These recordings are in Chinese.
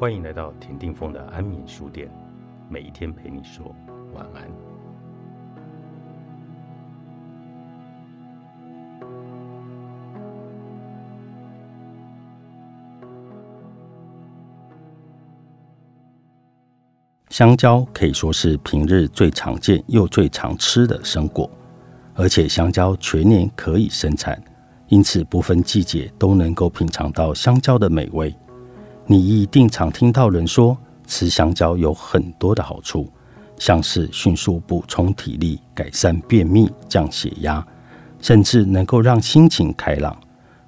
欢迎来到田定峰的安眠书店，每一天陪你说晚安。香蕉可以说是平日最常见又最常吃的生果，而且香蕉全年可以生产，因此不分季节都能够品尝到香蕉的美味。你一定常听到人说，吃香蕉有很多的好处，像是迅速补充体力、改善便秘、降血压，甚至能够让心情开朗，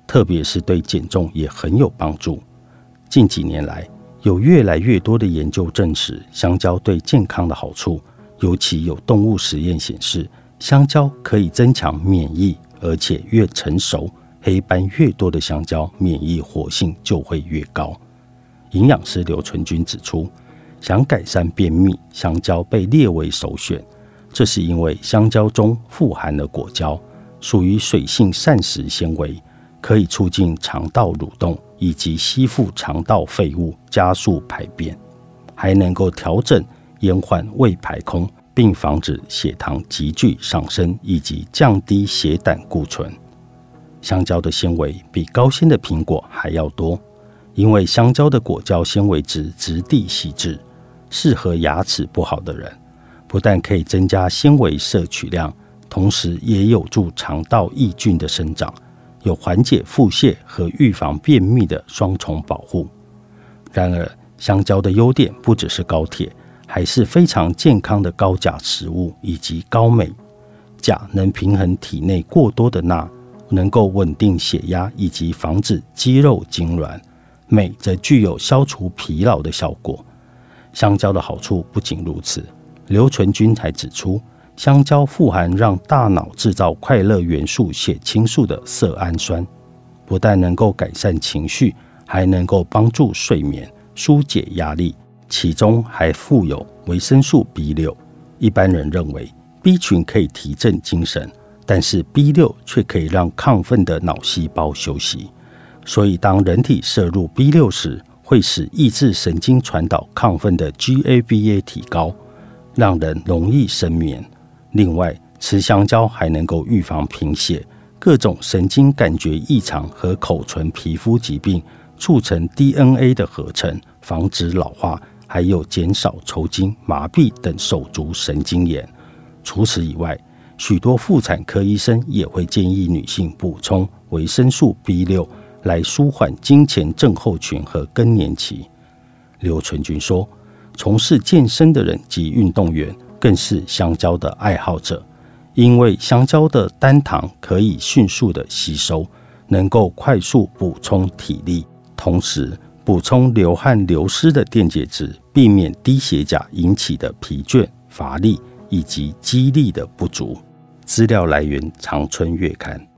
特别是对减重也很有帮助。近几年来，有越来越多的研究证实香蕉对健康的好处，尤其有动物实验显示，香蕉可以增强免疫，而且越成熟，黑斑越多的香蕉，免疫活性就会越高。营养师刘纯君指出，想改善便秘，香蕉被列为首选。这是因为香蕉中富含了果胶，属于水性膳食纤维，可以促进肠道蠕动以及吸附肠道废物，加速排便，还能够调整延缓胃排空，并防止血糖急剧上升以及降低血胆固醇。香蕉的纤维比高纤的苹果还要多。因为香蕉的果胶纤维质质地细致，适合牙齿不好的人，不但可以增加纤维摄取量，同时也有助肠道益菌的生长，有缓解腹泻和预防便秘的双重保护。然而，香蕉的优点不只是高铁，还是非常健康的高钾食物以及高镁。钾能平衡体内过多的钠，能够稳定血压以及防止肌肉痉挛。镁则具有消除疲劳的效果。香蕉的好处不仅如此，刘纯君还指出，香蕉富含让大脑制造快乐元素血清素的色氨酸，不但能够改善情绪，还能够帮助睡眠、疏解压力。其中还富有维生素 B 六。一般人认为 B 群可以提振精神，但是 B 六却可以让亢奋的脑细胞休息。所以，当人体摄入 B 六时，会使抑制神经传导亢奋的 GABA 提高，让人容易深眠。另外，吃香蕉还能够预防贫血、各种神经感觉异常和口唇皮肤疾病，促成 DNA 的合成，防止老化，还有减少抽筋、麻痹等手足神经炎。除此以外，许多妇产科医生也会建议女性补充维生素 B 六。来舒缓金钱症候群和更年期。刘纯君说：“从事健身的人及运动员更是香蕉的爱好者，因为香蕉的单糖可以迅速的吸收，能够快速补充体力，同时补充流汗流失的电解质，避免低血钾引起的疲倦、乏力以及肌力的不足。”资料来源：长春月刊。